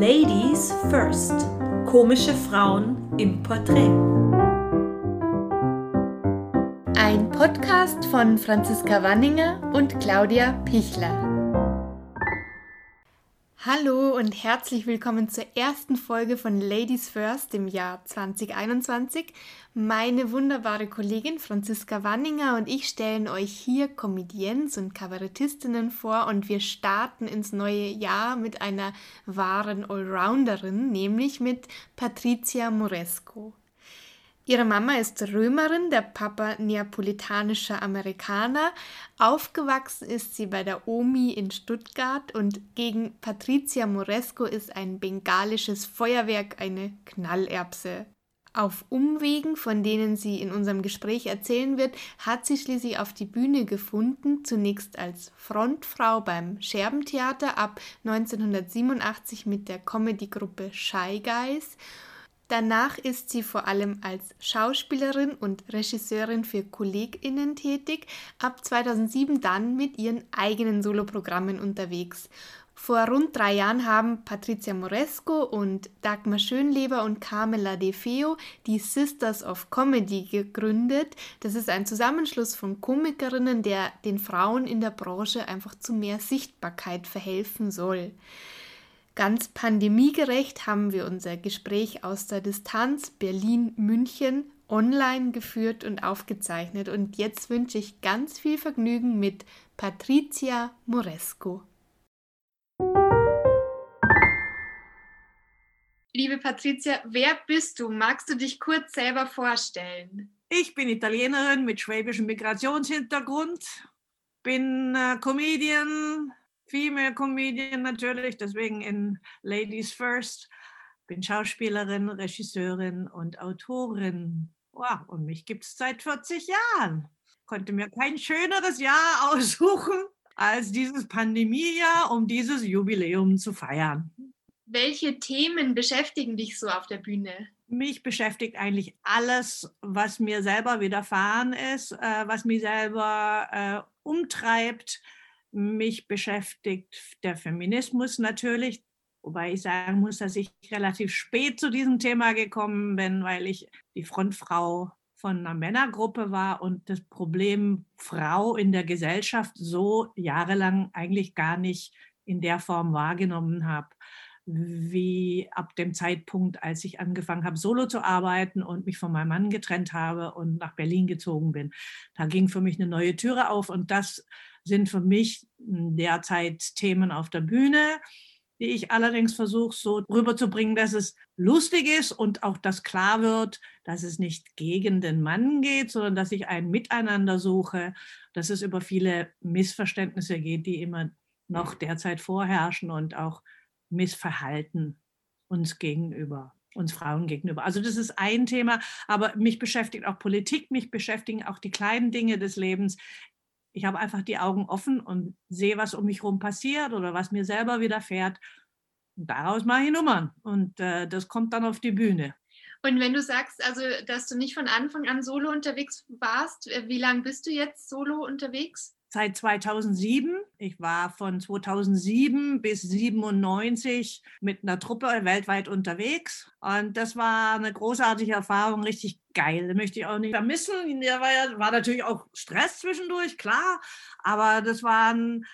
Ladies First. Komische Frauen im Porträt. Ein Podcast von Franziska Wanninger und Claudia Pichler. Hallo und herzlich willkommen zur ersten Folge von Ladies First im Jahr 2021. Meine wunderbare Kollegin Franziska Wanninger und ich stellen euch hier Comedians und Kabarettistinnen vor und wir starten ins neue Jahr mit einer wahren Allrounderin, nämlich mit Patricia Moresco. Ihre Mama ist Römerin, der Papa neapolitanischer Amerikaner. Aufgewachsen ist sie bei der Omi in Stuttgart und gegen Patricia Moresco ist ein bengalisches Feuerwerk eine Knallerbse. Auf Umwegen, von denen sie in unserem Gespräch erzählen wird, hat sie schließlich auf die Bühne gefunden, zunächst als Frontfrau beim Scherbentheater ab 1987 mit der Comedygruppe Shy Guys Danach ist sie vor allem als Schauspielerin und Regisseurin für KollegInnen tätig, ab 2007 dann mit ihren eigenen Soloprogrammen unterwegs. Vor rund drei Jahren haben Patricia Moresco und Dagmar Schönleber und Carmela De Feo die Sisters of Comedy gegründet. Das ist ein Zusammenschluss von Komikerinnen, der den Frauen in der Branche einfach zu mehr Sichtbarkeit verhelfen soll. Ganz pandemiegerecht haben wir unser Gespräch aus der Distanz Berlin-München online geführt und aufgezeichnet. Und jetzt wünsche ich ganz viel Vergnügen mit Patricia Moresco. Liebe Patricia, wer bist du? Magst du dich kurz selber vorstellen? Ich bin Italienerin mit schwäbischem Migrationshintergrund, bin äh, Comedian, Female Comedian natürlich, deswegen in Ladies First. Bin Schauspielerin, Regisseurin und Autorin. Wow, und mich gibt es seit 40 Jahren. Konnte mir kein schöneres Jahr aussuchen als dieses Pandemiejahr, um dieses Jubiläum zu feiern. Welche Themen beschäftigen dich so auf der Bühne? Mich beschäftigt eigentlich alles, was mir selber widerfahren ist, äh, was mich selber äh, umtreibt, mich beschäftigt der Feminismus natürlich, wobei ich sagen muss, dass ich relativ spät zu diesem Thema gekommen bin, weil ich die Frontfrau von einer Männergruppe war und das Problem Frau in der Gesellschaft so jahrelang eigentlich gar nicht in der Form wahrgenommen habe, wie ab dem Zeitpunkt, als ich angefangen habe, solo zu arbeiten und mich von meinem Mann getrennt habe und nach Berlin gezogen bin. Da ging für mich eine neue Türe auf und das sind für mich derzeit Themen auf der Bühne, die ich allerdings versuche so rüberzubringen, dass es lustig ist und auch dass klar wird, dass es nicht gegen den Mann geht, sondern dass ich ein Miteinander suche, dass es über viele Missverständnisse geht, die immer noch derzeit vorherrschen und auch Missverhalten uns gegenüber uns Frauen gegenüber. Also das ist ein Thema, aber mich beschäftigt auch Politik, mich beschäftigen auch die kleinen Dinge des Lebens ich habe einfach die Augen offen und sehe, was um mich herum passiert oder was mir selber widerfährt. Und daraus mache ich Nummern und äh, das kommt dann auf die Bühne. Und wenn du sagst, also, dass du nicht von Anfang an solo unterwegs warst, äh, wie lange bist du jetzt solo unterwegs? Seit 2007. Ich war von 2007 bis 97 mit einer Truppe weltweit unterwegs. Und das war eine großartige Erfahrung, richtig geil. Möchte ich auch nicht vermissen. Da war, ja, war natürlich auch Stress zwischendurch, klar. Aber das war, ein,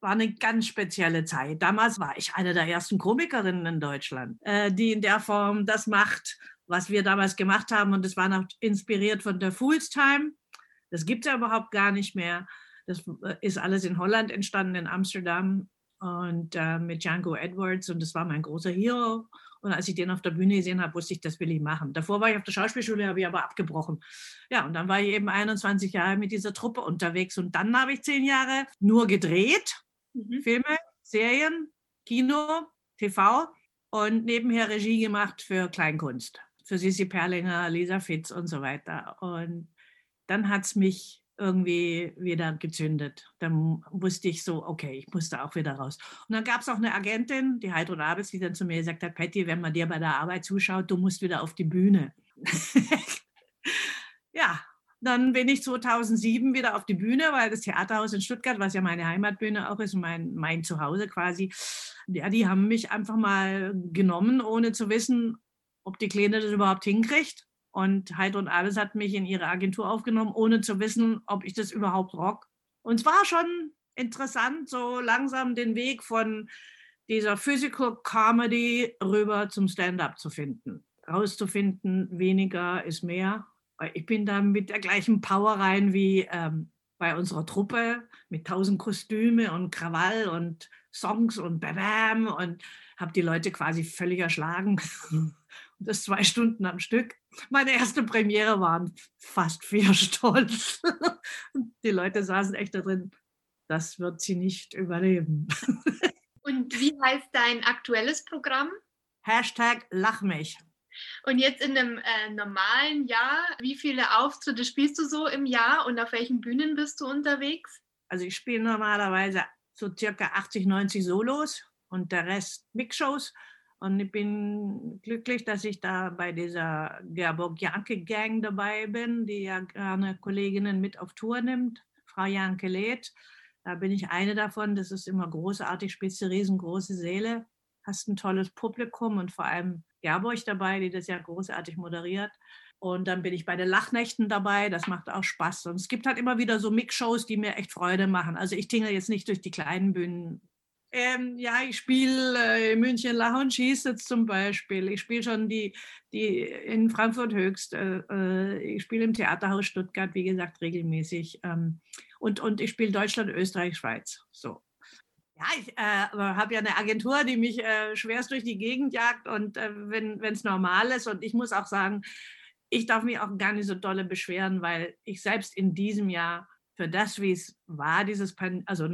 war eine ganz spezielle Zeit. Damals war ich eine der ersten Komikerinnen in Deutschland, äh, die in der Form das macht, was wir damals gemacht haben. Und das war noch inspiriert von der Fool's Time. Das gibt es ja überhaupt gar nicht mehr. Das äh, ist alles in Holland entstanden, in Amsterdam und äh, mit Django Edwards und das war mein großer Hero. Und als ich den auf der Bühne gesehen habe, wusste ich, das will ich machen. Davor war ich auf der Schauspielschule, habe ich aber abgebrochen. Ja, und dann war ich eben 21 Jahre mit dieser Truppe unterwegs und dann habe ich zehn Jahre nur gedreht, mhm. Filme, Serien, Kino, TV und nebenher Regie gemacht für Kleinkunst, für Sissi Perlinger, Lisa Fitz und so weiter. Und dann hat es mich irgendwie wieder gezündet. Dann wusste ich so, okay, ich musste auch wieder raus. Und dann gab es auch eine Agentin, die Heidrun Abels, die dann zu mir gesagt hat, Patty, wenn man dir bei der Arbeit zuschaut, du musst wieder auf die Bühne. ja, Dann bin ich 2007 wieder auf die Bühne, weil das Theaterhaus in Stuttgart, was ja meine Heimatbühne auch ist, mein, mein Zuhause quasi, ja, die haben mich einfach mal genommen, ohne zu wissen, ob die Kleine das überhaupt hinkriegt. Und Heid und Alles hat mich in ihre Agentur aufgenommen, ohne zu wissen, ob ich das überhaupt rock. Und es war schon interessant, so langsam den Weg von dieser Physical Comedy rüber zum Stand-up zu finden. Rauszufinden, weniger ist mehr. Ich bin da mit der gleichen Power rein wie ähm, bei unserer Truppe, mit tausend Kostüme und Krawall und Songs und Bam und habe die Leute quasi völlig erschlagen. Und das zwei Stunden am Stück. Meine erste Premiere waren fast vier Stunden. Die Leute saßen echt da drin. Das wird sie nicht überleben. Und wie heißt dein aktuelles Programm? Hashtag Lach mich. Und jetzt in einem äh, normalen Jahr, wie viele Auftritte spielst du so im Jahr und auf welchen Bühnen bist du unterwegs? Also ich spiele normalerweise so circa 80, 90 Solos und der Rest Mixshows. Und ich bin glücklich, dass ich da bei dieser Gerburg Janke Gang dabei bin, die ja gerne Kolleginnen mit auf Tour nimmt. Frau Janke lädt. Da bin ich eine davon. Das ist immer großartig, eine riesengroße Seele, hast ein tolles Publikum und vor allem Gerburg dabei, die das ja großartig moderiert. Und dann bin ich bei den Lachnächten dabei, das macht auch Spaß. Und es gibt halt immer wieder so Mix-Shows, die mir echt Freude machen. Also ich tingle jetzt nicht durch die kleinen Bühnen ähm, ja, ich spiele äh, in München Lach und Schieß jetzt zum Beispiel. Ich spiele schon die, die in Frankfurt Höchst. Äh, äh ich spiele im Theaterhaus Stuttgart, wie gesagt, regelmäßig. Ähm, und, und ich spiele Deutschland, Österreich, Schweiz. So. Ja, ich äh, habe ja eine Agentur, die mich äh, schwerst durch die Gegend jagt und äh, wenn es normal ist. Und ich muss auch sagen, ich darf mich auch gar nicht so dolle beschweren, weil ich selbst in diesem Jahr für das, wie es war, dieses Pan also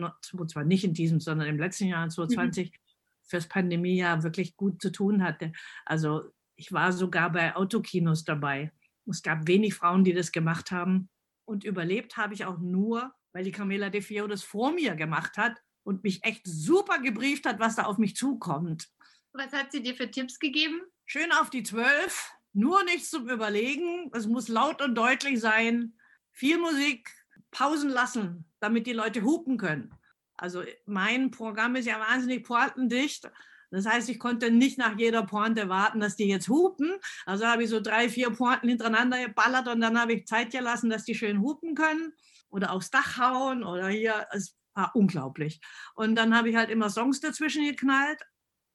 zwar nicht in diesem, sondern im letzten Jahr 2020, mhm. fürs Pandemiejahr wirklich gut zu tun hatte. Also ich war sogar bei Autokinos dabei. Es gab wenig Frauen, die das gemacht haben. Und überlebt habe ich auch nur, weil die Camilla De Fio das vor mir gemacht hat und mich echt super gebrieft hat, was da auf mich zukommt. Was hat sie dir für Tipps gegeben? Schön auf die Zwölf, nur nichts zum Überlegen. Es muss laut und deutlich sein. Viel Musik, Pausen lassen, damit die Leute hupen können. Also mein Programm ist ja wahnsinnig pointendicht. Das heißt, ich konnte nicht nach jeder Pointe warten, dass die jetzt hupen. Also habe ich so drei, vier Pointen hintereinander geballert und dann habe ich Zeit gelassen, dass die schön hupen können oder aufs Dach hauen oder hier. Es war unglaublich. Und dann habe ich halt immer Songs dazwischen geknallt.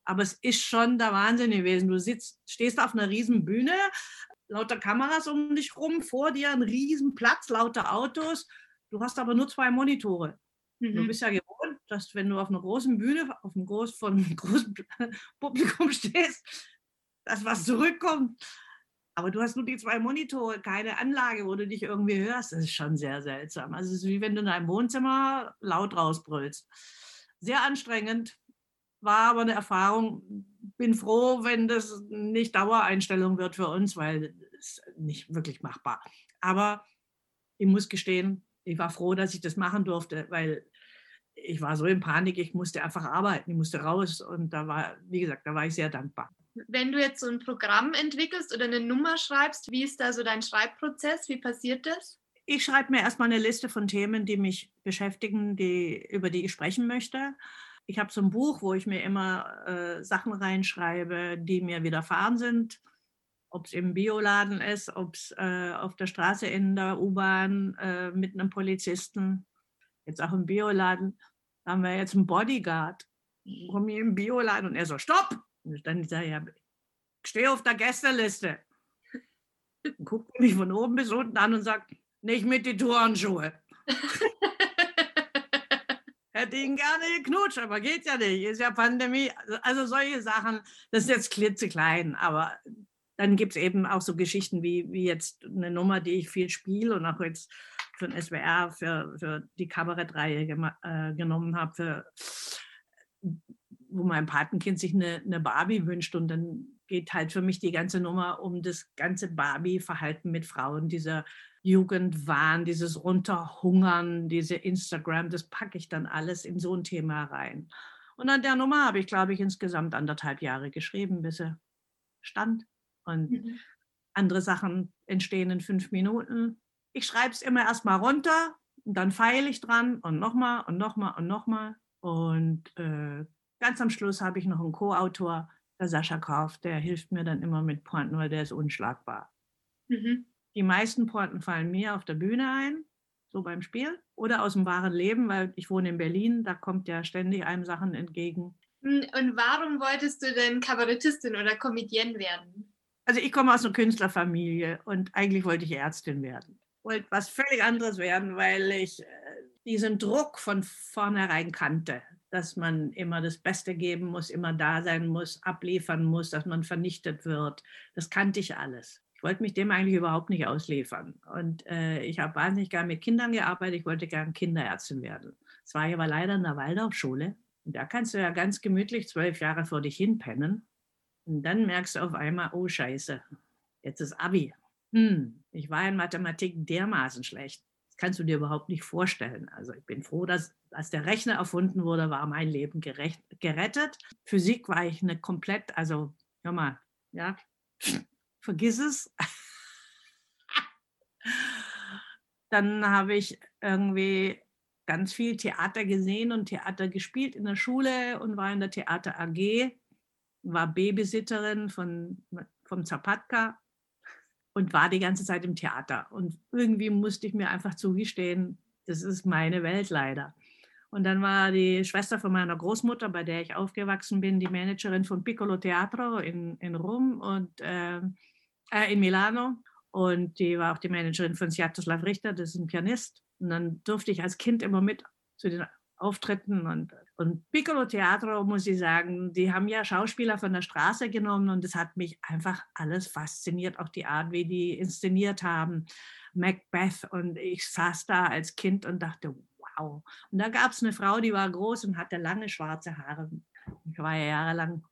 Aber es ist schon der Wahnsinn gewesen. Du sitzt, stehst auf einer riesen Bühne, lauter Kameras um dich rum, vor dir ein riesen Platz, lauter Autos Du hast aber nur zwei Monitore. Mhm. Du bist ja gewohnt, dass wenn du auf einer großen Bühne, auf einem groß, von einem großen Publikum stehst, dass was zurückkommt. Aber du hast nur die zwei Monitore, keine Anlage, wo du dich irgendwie hörst. Das ist schon sehr seltsam. Also es ist wie wenn du in deinem Wohnzimmer laut rausbrüllst. Sehr anstrengend, war aber eine Erfahrung. Bin froh, wenn das nicht Dauereinstellung wird für uns, weil es nicht wirklich machbar. Aber ich muss gestehen, ich war froh, dass ich das machen durfte, weil ich war so in Panik, ich musste einfach arbeiten, ich musste raus und da war, wie gesagt, da war ich sehr dankbar. Wenn du jetzt so ein Programm entwickelst oder eine Nummer schreibst, wie ist da so dein Schreibprozess? Wie passiert das? Ich schreibe mir erstmal eine Liste von Themen, die mich beschäftigen, die, über die ich sprechen möchte. Ich habe so ein Buch, wo ich mir immer äh, Sachen reinschreibe, die mir widerfahren sind ob es im Bioladen ist, ob es äh, auf der Straße in der U-Bahn äh, mit einem Polizisten, jetzt auch im Bioladen, da haben wir jetzt einen Bodyguard. Komme ich im Bioladen und er so, stopp! Und dann sage ich, ja, ich stehe auf der Gästeliste. Guckt mich von oben bis unten an und sagt, nicht mit die Turnschuhe. Hätte ihn gerne geknutscht, aber geht ja nicht. Ist ja Pandemie. Also solche Sachen, das ist jetzt klitzeklein, aber dann gibt es eben auch so Geschichten wie, wie jetzt eine Nummer, die ich viel spiele und auch jetzt für den SWR, für, für die Kabarettreihe äh, genommen habe, wo mein Patenkind sich eine, eine Barbie wünscht und dann geht halt für mich die ganze Nummer um das ganze Barbie-Verhalten mit Frauen, dieser Jugendwahn, dieses Runterhungern, diese Instagram, das packe ich dann alles in so ein Thema rein. Und an der Nummer habe ich, glaube ich, insgesamt anderthalb Jahre geschrieben, bis sie stand. Und mhm. andere Sachen entstehen in fünf Minuten. Ich schreibe es immer erstmal runter und dann feile ich dran und nochmal und nochmal und nochmal. Und äh, ganz am Schluss habe ich noch einen Co-Autor, der Sascha Kauf, der hilft mir dann immer mit Pointen, weil der ist unschlagbar. Mhm. Die meisten Pointen fallen mir auf der Bühne ein, so beim Spiel, oder aus dem wahren Leben, weil ich wohne in Berlin, da kommt ja ständig einem Sachen entgegen. Hm, und warum wolltest du denn Kabarettistin oder Comedienne werden? Also ich komme aus einer Künstlerfamilie und eigentlich wollte ich Ärztin werden. Wollte was völlig anderes werden, weil ich äh, diesen Druck von vornherein kannte dass man immer das Beste geben muss, immer da sein muss, abliefern muss, dass man vernichtet wird. Das kannte ich alles. Ich wollte mich dem eigentlich überhaupt nicht ausliefern. Und äh, ich habe wahnsinnig gern mit Kindern gearbeitet. Ich wollte gern Kinderärztin werden. Das war aber leider in der Waldorfschule. Und da kannst du ja ganz gemütlich zwölf Jahre vor dich hinpennen. Und dann merkst du auf einmal, oh Scheiße, jetzt ist Abi. Hm, ich war in Mathematik dermaßen schlecht kannst du dir überhaupt nicht vorstellen. Also ich bin froh, dass als der Rechner erfunden wurde, war mein Leben gerecht, gerettet. Physik war ich eine komplett, also hör mal, ja, vergiss es. Dann habe ich irgendwie ganz viel Theater gesehen und Theater gespielt in der Schule und war in der Theater AG, war Babysitterin von, vom Zapatka und war die ganze Zeit im Theater. Und irgendwie musste ich mir einfach zugestehen, das ist meine Welt leider. Und dann war die Schwester von meiner Großmutter, bei der ich aufgewachsen bin, die Managerin von Piccolo Teatro in, in Rom und äh, äh, in Milano. Und die war auch die Managerin von Sviatoslav Richter, das ist ein Pianist. Und dann durfte ich als Kind immer mit zu den Auftritten und, und Piccolo Teatro, muss ich sagen, die haben ja Schauspieler von der Straße genommen und es hat mich einfach alles fasziniert, auch die Art, wie die inszeniert haben. Macbeth und ich saß da als Kind und dachte, wow. Und da gab es eine Frau, die war groß und hatte lange schwarze Haare. Ich war ja jahrelang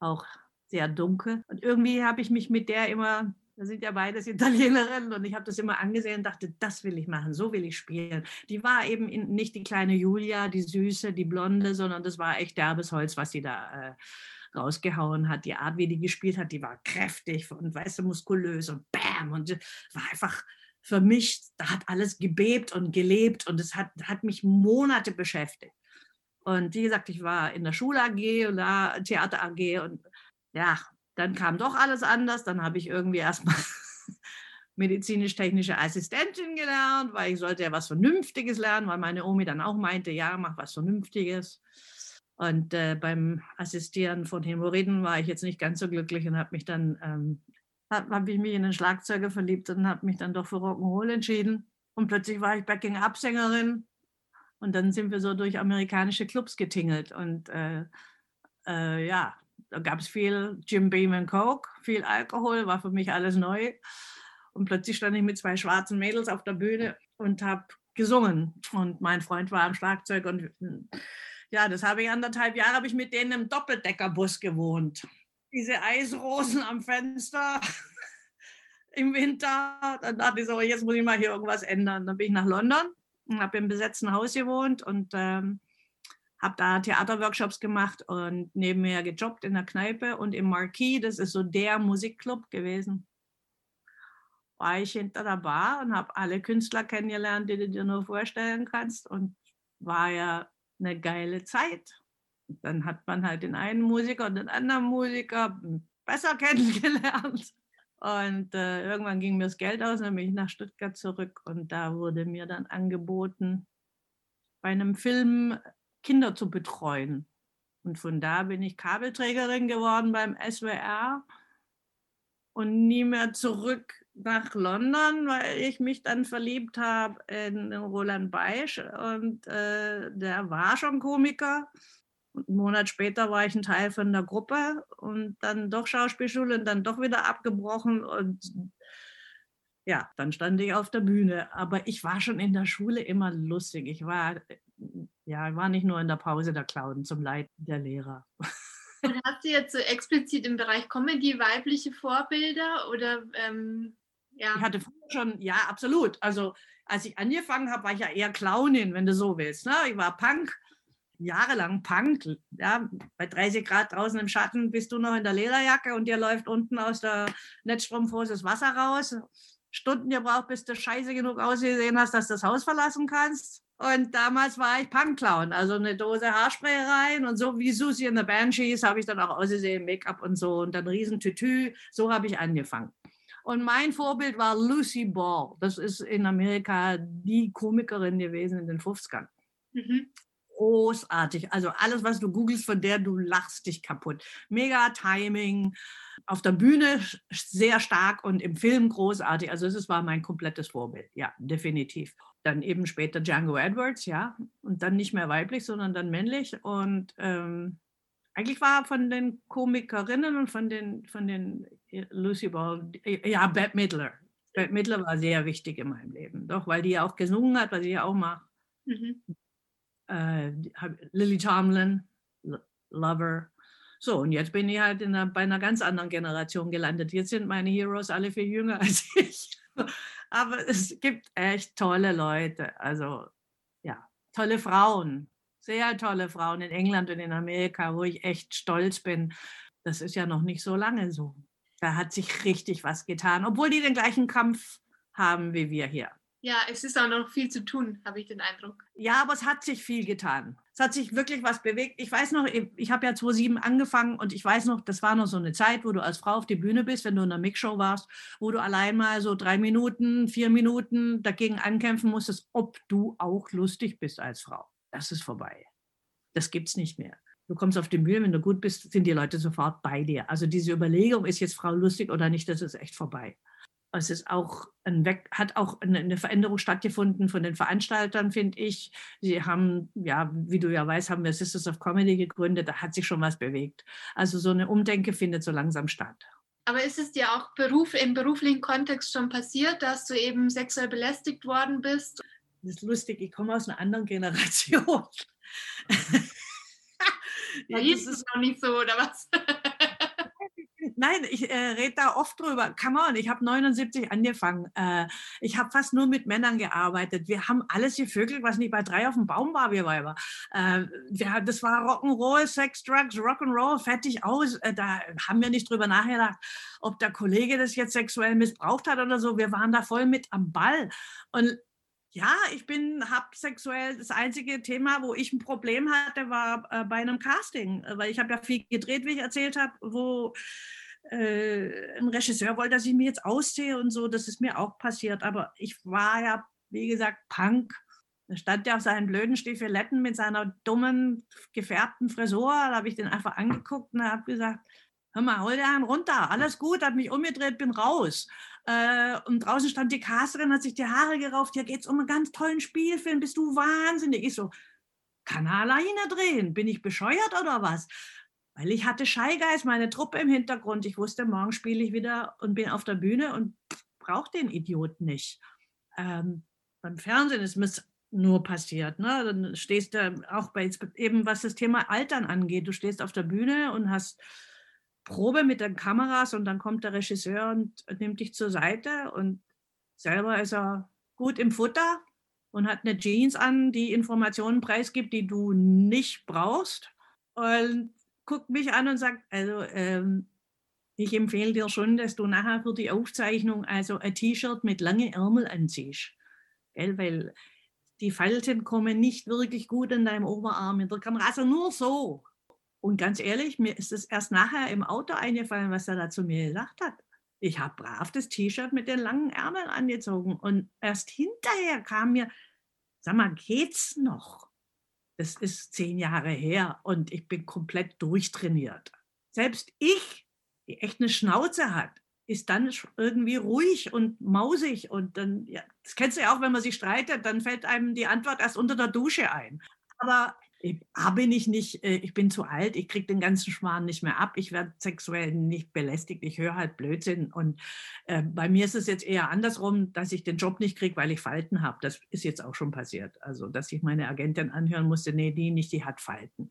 auch sehr dunkel. Und irgendwie habe ich mich mit der immer wir sind ja beides Italienerinnen und ich habe das immer angesehen und dachte, das will ich machen, so will ich spielen. Die war eben nicht die kleine Julia, die Süße, die Blonde, sondern das war echt derbes Holz, was sie da äh, rausgehauen hat. Die Art, wie die gespielt hat, die war kräftig und weißt du, muskulös und bam und war einfach für mich, da hat alles gebebt und gelebt und es hat, hat mich Monate beschäftigt. Und wie gesagt, ich war in der Schul AG und da Theater AG und ja, dann kam doch alles anders. Dann habe ich irgendwie erstmal medizinisch-technische Assistentin gelernt, weil ich sollte ja was Vernünftiges lernen, weil meine Omi dann auch meinte, ja, mach was Vernünftiges. Und äh, beim Assistieren von Hämorrhoiden war ich jetzt nicht ganz so glücklich und habe mich dann, ähm, habe hab ich mich in einen Schlagzeuger verliebt und habe mich dann doch für Rock'n'Roll entschieden. Und plötzlich war ich Backing-Up-Sängerin und dann sind wir so durch amerikanische Clubs getingelt und äh, äh, ja, da gab es viel Jim Beam und Coke, viel Alkohol, war für mich alles neu. Und plötzlich stand ich mit zwei schwarzen Mädels auf der Bühne und habe gesungen. Und mein Freund war am Schlagzeug und ja, das habe ich anderthalb Jahre, habe ich mit denen im Doppeldeckerbus gewohnt. Diese Eisrosen am Fenster im Winter. Dann dachte ich so, jetzt muss ich mal hier irgendwas ändern. Dann bin ich nach London und habe im besetzten Haus gewohnt und ähm, habe da Theaterworkshops gemacht und nebenher gejobbt in der Kneipe und im Marquis, das ist so der Musikclub gewesen, war ich hinter der Bar und habe alle Künstler kennengelernt, die du dir nur vorstellen kannst und war ja eine geile Zeit. Und dann hat man halt den einen Musiker und den anderen Musiker besser kennengelernt. Und äh, irgendwann ging mir das Geld aus, dann bin ich nach Stuttgart zurück und da wurde mir dann angeboten, bei einem Film Kinder zu betreuen. Und von da bin ich Kabelträgerin geworden beim SWR und nie mehr zurück nach London, weil ich mich dann verliebt habe in, Roland Beisch und äh, der war schon Komiker. Und einen Monat später war ich ein Teil von der Gruppe und dann doch Schauspielschule und dann doch wieder abgebrochen und ja, dann stand ich auf der Bühne. Aber ich war schon in der Schule immer lustig. Ich war ja, war nicht nur in der Pause der Clown zum Leid der Lehrer. Und hast du jetzt so explizit im Bereich Comedy weibliche Vorbilder oder ähm, ja? Ich hatte früher schon, ja, absolut. Also als ich angefangen habe, war ich ja eher Clownin, wenn du so willst. Ne? Ich war Punk, jahrelang Punk. Ja, bei 30 Grad draußen im Schatten bist du noch in der Lederjacke und dir läuft unten aus der Netzstrumpfhose das Wasser raus. Stunden gebraucht, bis du scheiße genug ausgesehen hast, dass du das Haus verlassen kannst. Und damals war ich Punkclown, also eine Dose Haarspray rein und so wie Susie in the Banshees habe ich dann auch ausgesehen, Make-up und so und dann riesen Tütü. So habe ich angefangen. Und mein Vorbild war Lucy Ball. Das ist in Amerika die Komikerin gewesen in den 50ern. Mhm. Großartig. Also alles, was du googelst, von der du lachst dich kaputt. Mega Timing. Auf der Bühne sehr stark und im Film großartig. Also es war mein komplettes Vorbild. Ja, definitiv dann eben später Django Edwards, ja, und dann nicht mehr weiblich, sondern dann männlich. Und ähm, eigentlich war von den Komikerinnen und von den, von den äh, Lucy Ball, äh, ja, Bette Midler. Bette Midler war sehr wichtig in meinem Leben, doch, weil die ja auch gesungen hat, was ich ja auch mache. Mhm. Äh, Lily Tomlin, Lover. So, und jetzt bin ich halt einer, bei einer ganz anderen Generation gelandet. Jetzt sind meine Heroes alle viel jünger als ich. Aber es gibt echt tolle Leute. Also ja, tolle Frauen, sehr tolle Frauen in England und in Amerika, wo ich echt stolz bin. Das ist ja noch nicht so lange so. Da hat sich richtig was getan, obwohl die den gleichen Kampf haben wie wir hier. Ja, es ist auch noch viel zu tun, habe ich den Eindruck. Ja, aber es hat sich viel getan. Es hat sich wirklich was bewegt. Ich weiß noch, ich habe ja 2007 angefangen und ich weiß noch, das war noch so eine Zeit, wo du als Frau auf die Bühne bist, wenn du in einer Mixshow warst, wo du allein mal so drei Minuten, vier Minuten dagegen ankämpfen musstest, ob du auch lustig bist als Frau. Das ist vorbei. Das gibt es nicht mehr. Du kommst auf die Bühne, wenn du gut bist, sind die Leute sofort bei dir. Also diese Überlegung, ist jetzt Frau lustig oder nicht, das ist echt vorbei es ist auch ein Weg, hat auch eine, Veränderung stattgefunden von den Veranstaltern, finde ich. Sie haben, ja, wie du ja weißt, haben wir Sisters of Comedy gegründet, da hat sich schon was bewegt. Also so eine Umdenke findet so langsam statt. Aber ist es dir auch Beruf, im beruflichen Kontext schon passiert, dass du eben sexuell belästigt worden bist? Das ist lustig, ich komme aus einer anderen Generation. ja, hieß es noch nicht so, oder was? nein, ich äh, rede da oft drüber. Come on, ich habe 79 angefangen. Äh, ich habe fast nur mit Männern gearbeitet. Wir haben alles gevögelt, was nicht bei drei auf dem Baum war, wir Weiber. Äh, wir, das war Rock'n'Roll, Sex, Drugs, Rock'n'Roll, fertig aus. Äh, da haben wir nicht drüber nachgedacht, ob der Kollege das jetzt sexuell missbraucht hat oder so. Wir waren da voll mit am Ball. Und ja, ich bin, habe sexuell, das einzige Thema, wo ich ein Problem hatte, war äh, bei einem Casting, weil ich habe ja viel gedreht, wie ich erzählt habe, wo äh, ein Regisseur wollte, dass ich mir jetzt ausziehe und so. Das ist mir auch passiert. Aber ich war ja, wie gesagt, Punk. Da stand ja auf seinen blöden Stiefeletten mit seiner dummen, gefärbten Frisur. Da habe ich den einfach angeguckt und habe gesagt, hör mal, hol einen runter. Alles gut, habe mich umgedreht, bin raus. Äh, und draußen stand die Casterin, hat sich die Haare gerauft. Hier geht es um einen ganz tollen Spielfilm. Bist du wahnsinnig? Ich so, kann er alleine drehen? Bin ich bescheuert oder was? Weil ich hatte Scheigeist, meine Truppe im Hintergrund. Ich wusste, morgen spiele ich wieder und bin auf der Bühne und brauche den Idioten nicht. Ähm, beim Fernsehen ist mir nur passiert. Ne? Dann stehst du auch bei eben, was das Thema Altern angeht. Du stehst auf der Bühne und hast Probe mit den Kameras und dann kommt der Regisseur und nimmt dich zur Seite und selber ist er gut im Futter und hat eine Jeans an, die Informationen preisgibt, die du nicht brauchst. Und guckt mich an und sagt, also ähm, ich empfehle dir schon, dass du nachher für die Aufzeichnung also ein T-Shirt mit langen Ärmel anziehst. Gell? Weil die Falten kommen nicht wirklich gut in deinem Oberarm in der Kamera. Also nur so. Und ganz ehrlich, mir ist es erst nachher im Auto eingefallen, was er da zu mir gesagt hat. Ich habe brav das T-Shirt mit den langen Ärmeln angezogen und erst hinterher kam mir, sag mal, geht's noch? Es ist zehn Jahre her und ich bin komplett durchtrainiert. Selbst ich, die echt eine Schnauze hat, ist dann irgendwie ruhig und mausig und dann, ja, das kennst du ja auch, wenn man sich streitet, dann fällt einem die Antwort erst unter der Dusche ein. Aber A bin ich nicht, äh, ich bin zu alt, ich kriege den ganzen Schmarrn nicht mehr ab, ich werde sexuell nicht belästigt, ich höre halt Blödsinn. Und äh, bei mir ist es jetzt eher andersrum, dass ich den Job nicht kriege, weil ich Falten habe. Das ist jetzt auch schon passiert. Also, dass ich meine Agentin anhören musste, nee, die nicht, die hat Falten.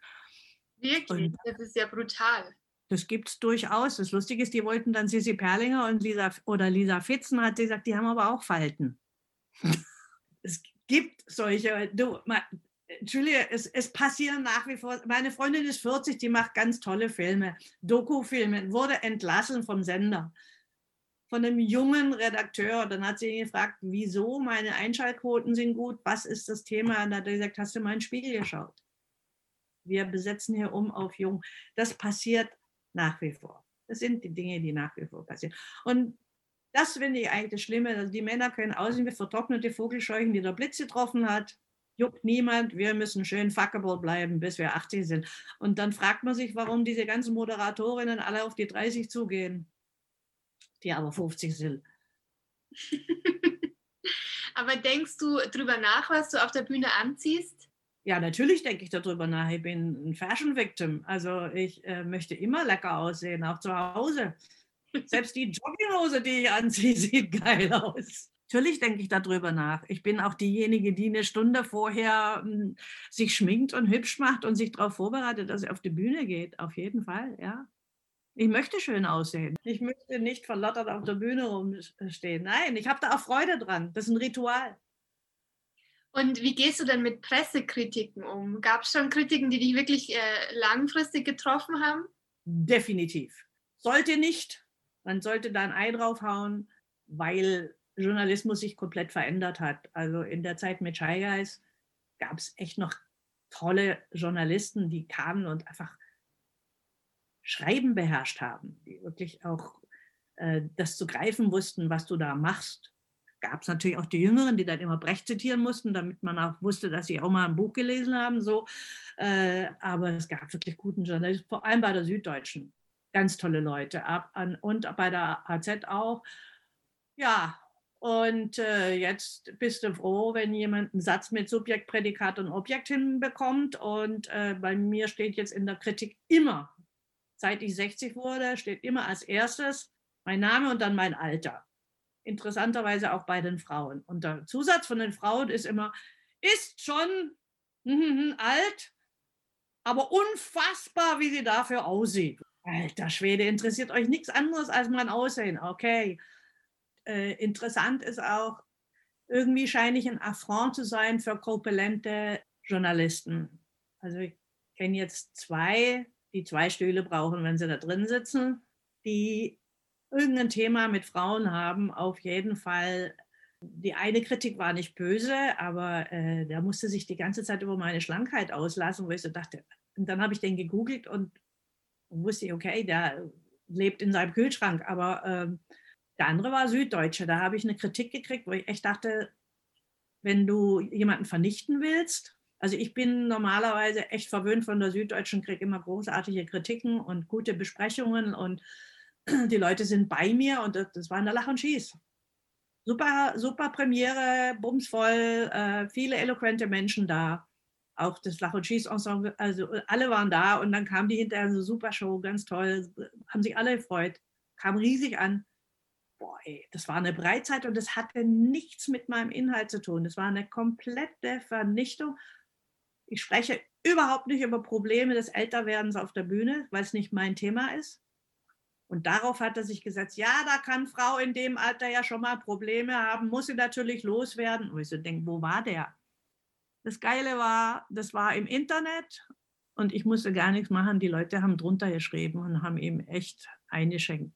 Wirklich? Und das ist ja brutal. Das gibt es durchaus. Das Lustige ist, die wollten dann Sissi Perlinger und Lisa oder Lisa Fitzen, hat sie gesagt, die haben aber auch Falten. es gibt solche, du, Entschuldige, es, es passieren nach wie vor. Meine Freundin ist 40, die macht ganz tolle Filme, Doku-Filme, wurde entlassen vom Sender. von einem jungen Redakteur. Dann hat sie ihn gefragt, wieso meine Einschaltquoten sind gut, was ist das Thema? Und dann hat er gesagt, hast du mal in den Spiegel geschaut? Wir besetzen hier um auf jung. Das passiert nach wie vor. Das sind die Dinge, die nach wie vor passieren. Und das finde ich eigentlich das Schlimme. Also die Männer können aussehen wie vertrocknete Vogelscheuchen, die der Blitz getroffen hat. Juckt niemand. Wir müssen schön fuckable bleiben, bis wir 80 sind. Und dann fragt man sich, warum diese ganzen Moderatorinnen alle auf die 30 zugehen, die aber 50 sind. aber denkst du drüber nach, was du auf der Bühne anziehst? Ja, natürlich denke ich darüber nach. Ich bin ein Fashion Victim. Also ich äh, möchte immer lecker aussehen, auch zu Hause. Selbst die Jogginghose, die ich anziehe, sieht geil aus. Natürlich denke ich darüber nach. Ich bin auch diejenige, die eine Stunde vorher hm, sich schminkt und hübsch macht und sich darauf vorbereitet, dass sie auf die Bühne geht. Auf jeden Fall, ja. Ich möchte schön aussehen. Ich möchte nicht verlottert auf der Bühne rumstehen. Nein, ich habe da auch Freude dran. Das ist ein Ritual. Und wie gehst du denn mit Pressekritiken um? Gab es schon Kritiken, die dich wirklich äh, langfristig getroffen haben? Definitiv. Sollte nicht. Man sollte da ein Ei draufhauen, weil Journalismus sich komplett verändert hat. Also in der Zeit mit Scheigeis gab es echt noch tolle Journalisten, die kamen und einfach Schreiben beherrscht haben, die wirklich auch äh, das zu greifen wussten, was du da machst gab es natürlich auch die Jüngeren, die dann immer Brecht zitieren mussten, damit man auch wusste, dass sie auch mal ein Buch gelesen haben. So. Äh, aber es gab wirklich guten Journalismus, vor allem bei der Süddeutschen. Ganz tolle Leute. Ab, an, und bei der AZ auch. Ja, und äh, jetzt bist du froh, wenn jemand einen Satz mit Subjekt, Prädikat und Objekt hinbekommt. Und äh, bei mir steht jetzt in der Kritik immer, seit ich 60 wurde, steht immer als erstes mein Name und dann mein Alter interessanterweise auch bei den Frauen. Und der Zusatz von den Frauen ist immer, ist schon mm, alt, aber unfassbar, wie sie dafür aussieht. Alter Schwede, interessiert euch nichts anderes als mein Aussehen. Okay. Äh, interessant ist auch, irgendwie scheine ich ein Affront zu sein für korpulente Journalisten. Also ich kenne jetzt zwei, die zwei Stühle brauchen, wenn sie da drin sitzen, die irgendein Thema mit Frauen haben, auf jeden Fall. Die eine Kritik war nicht böse, aber äh, der musste sich die ganze Zeit über meine Schlankheit auslassen, wo ich so dachte, und dann habe ich den gegoogelt und wusste, okay, der lebt in seinem Kühlschrank, aber äh, der andere war Süddeutsche. Da habe ich eine Kritik gekriegt, wo ich echt dachte, wenn du jemanden vernichten willst, also ich bin normalerweise echt verwöhnt von der Süddeutschen, kriege immer großartige Kritiken und gute Besprechungen und die Leute sind bei mir und das, das war eine Lach und Schieß. Super, super Premiere, bumsvoll, äh, viele eloquente Menschen da. Auch das Lach- und Schieß-Ensemble, also alle waren da und dann kam die hinterher so super Show, ganz toll, haben sich alle gefreut, kam riesig an. Boah, ey, das war eine Breitzeit und das hatte nichts mit meinem Inhalt zu tun. Das war eine komplette Vernichtung. Ich spreche überhaupt nicht über Probleme des Älterwerdens auf der Bühne, weil es nicht mein Thema ist. Und darauf hat er sich gesetzt, ja, da kann Frau in dem Alter ja schon mal Probleme haben, muss sie natürlich loswerden. Und ich so denke, wo war der? Das Geile war, das war im Internet und ich musste gar nichts machen. Die Leute haben drunter geschrieben und haben ihm echt eingeschenkt.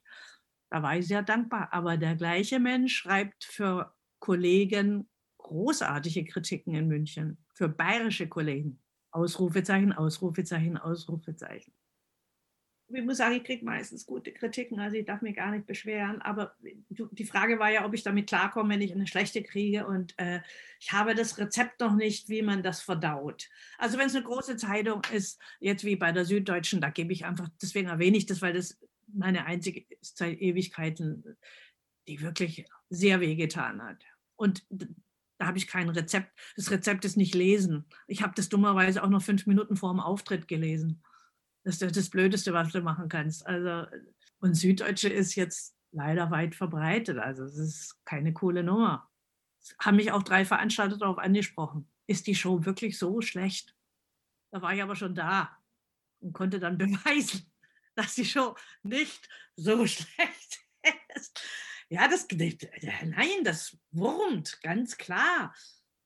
Da war ich sehr dankbar. Aber der gleiche Mensch schreibt für Kollegen großartige Kritiken in München, für bayerische Kollegen. Ausrufezeichen, Ausrufezeichen, Ausrufezeichen ich muss sagen, ich kriege meistens gute Kritiken, also ich darf mich gar nicht beschweren. Aber die Frage war ja, ob ich damit klarkomme, wenn ich eine schlechte kriege. Und äh, ich habe das Rezept noch nicht, wie man das verdaut. Also wenn es eine große Zeitung ist, jetzt wie bei der Süddeutschen, da gebe ich einfach, deswegen erwähne ich das, weil das meine einzige seit Ewigkeiten, die wirklich sehr wehgetan hat. Und da habe ich kein Rezept. Das Rezept ist nicht lesen. Ich habe das dummerweise auch noch fünf Minuten vor dem Auftritt gelesen. Das ist das Blödeste, was du machen kannst. Also, und Süddeutsche ist jetzt leider weit verbreitet. Also es ist keine coole Nummer. Es haben mich auch drei Veranstalter darauf angesprochen. Ist die Show wirklich so schlecht? Da war ich aber schon da und konnte dann beweisen, dass die Show nicht so schlecht ist. Ja, das, nein, das wurmt, ganz klar.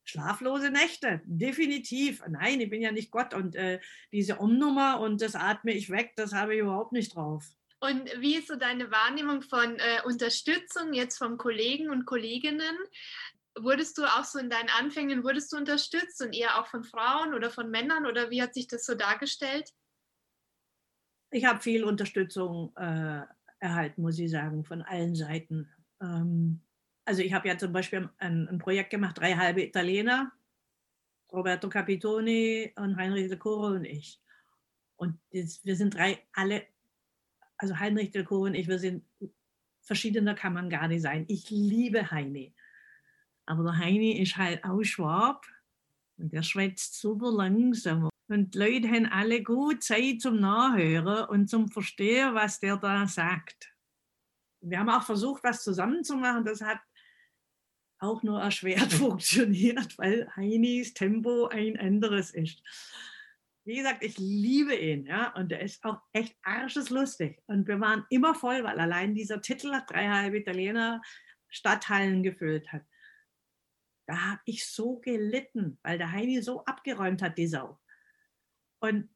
Schlaflose Nächte, definitiv. Nein, ich bin ja nicht Gott und äh, diese Umnummer und das atme ich weg, das habe ich überhaupt nicht drauf. Und wie ist so deine Wahrnehmung von äh, Unterstützung jetzt von Kollegen und Kolleginnen? Wurdest du auch so in deinen Anfängen, wurdest du unterstützt und eher auch von Frauen oder von Männern oder wie hat sich das so dargestellt? Ich habe viel Unterstützung äh, erhalten, muss ich sagen, von allen Seiten. Ähm, also ich habe ja zum Beispiel ein, ein, Projekt gemacht, drei halbe Italiener, Roberto Capitoni und Heinrich de Coro und ich. Und das, wir sind drei, alle, also Heinrich de Coro und ich, wir sind, verschiedener kann man gar nicht sein. Ich liebe Heini. Aber der Heini ist halt auch Schwab und der schwätzt super langsam. Und die Leute haben alle gut Zeit zum Nachhören und zum Verstehen, was der da sagt. Wir haben auch versucht, was zusammenzumachen. Das hat auch nur erschwert funktioniert, weil Heinis Tempo ein anderes ist. Wie gesagt, ich liebe ihn, ja, und er ist auch echt arscheslustig. Und wir waren immer voll, weil allein dieser Titel hat drei Italiener Stadthallen gefüllt hat. Da habe ich so gelitten, weil der Heini so abgeräumt hat, die Sau. Und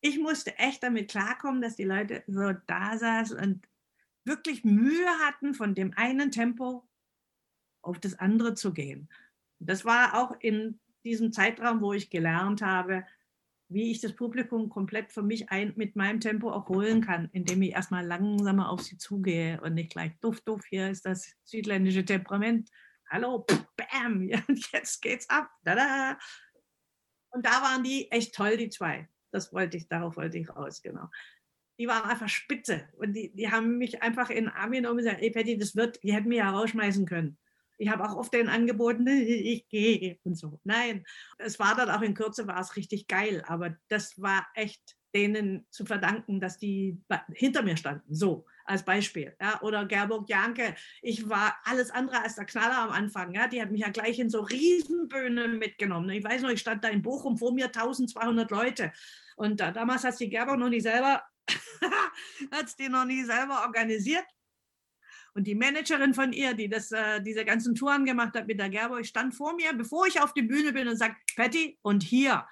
ich musste echt damit klarkommen, dass die Leute so da saßen und wirklich Mühe hatten, von dem einen Tempo auf das andere zu gehen. Das war auch in diesem Zeitraum, wo ich gelernt habe, wie ich das Publikum komplett für mich ein, mit meinem Tempo auch holen kann, indem ich erstmal langsamer auf sie zugehe und nicht gleich duft, duft, hier ist das südländische Temperament. Hallo, bam, jetzt geht's ab. Tada. Und da waren die echt toll, die zwei. Das wollte ich, darauf wollte ich raus, genau. Die waren einfach spitze. Und die, die haben mich einfach in den Arm genommen und gesagt, ey Patty, das wird, die hätten mich ja rausschmeißen können. Ich habe auch oft denen angeboten, ich gehe und so. Nein, es war dann auch in Kürze, war es richtig geil. Aber das war echt denen zu verdanken, dass die hinter mir standen. So als Beispiel. Ja, oder Gerburg Janke. Ich war alles andere als der Knaller am Anfang. Ja, die hat mich ja gleich in so Riesenbühnen mitgenommen. Ich weiß noch, ich stand da in Bochum vor mir 1200 Leute. Und da, damals hat die Gerburg noch nicht selber, hat die noch nie selber organisiert. Und die Managerin von ihr, die das, äh, diese ganzen Touren gemacht hat mit der Gerburg, stand vor mir, bevor ich auf die Bühne bin und sagt, Patty, und hier,